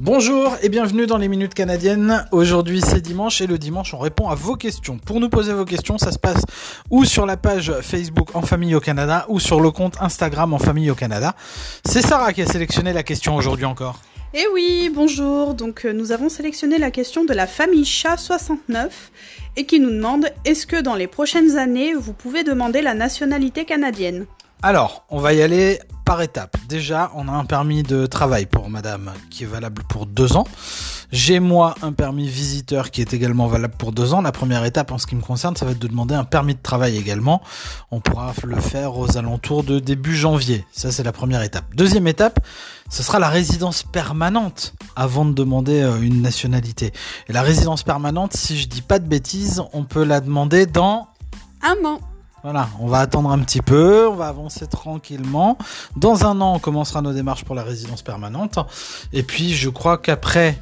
Bonjour et bienvenue dans les Minutes Canadiennes. Aujourd'hui c'est dimanche et le dimanche on répond à vos questions. Pour nous poser vos questions, ça se passe ou sur la page Facebook En Famille au Canada ou sur le compte Instagram En Famille au Canada. C'est Sarah qui a sélectionné la question aujourd'hui encore. Eh oui, bonjour. Donc euh, nous avons sélectionné la question de la famille chat 69 et qui nous demande est-ce que dans les prochaines années vous pouvez demander la nationalité canadienne? Alors, on va y aller par étapes. Déjà, on a un permis de travail pour madame qui est valable pour deux ans. J'ai moi un permis visiteur qui est également valable pour deux ans. La première étape en ce qui me concerne, ça va être de demander un permis de travail également. On pourra le faire aux alentours de début janvier. Ça, c'est la première étape. Deuxième étape, ce sera la résidence permanente avant de demander euh, une nationalité. Et la résidence permanente, si je dis pas de bêtises, on peut la demander dans Un an. Voilà, on va attendre un petit peu, on va avancer tranquillement. Dans un an, on commencera nos démarches pour la résidence permanente. Et puis, je crois qu'après,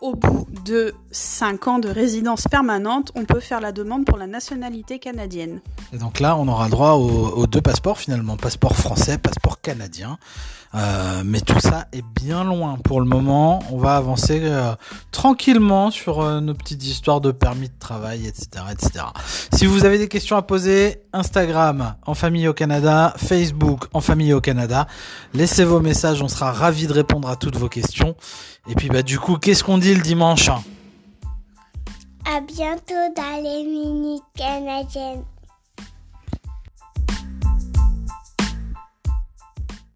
Au bout de 5 ans de résidence permanente, on peut faire la demande pour la nationalité canadienne. et donc là, on aura droit aux, deux passeports finalement, passeport français, passeport canadien. Euh, mais tout ça est bien loin pour le moment. On va avancer euh, tranquillement sur euh, nos petites histoires de permis de travail, etc., etc. Si vous avez des questions à poser, Instagram en famille au Canada, Facebook en famille au Canada, laissez vos messages, on sera ravis de répondre à toutes vos questions. Et puis bah du coup, qu'est-ce qu'on dit le dimanche? À bientôt dans les minutes canadiennes.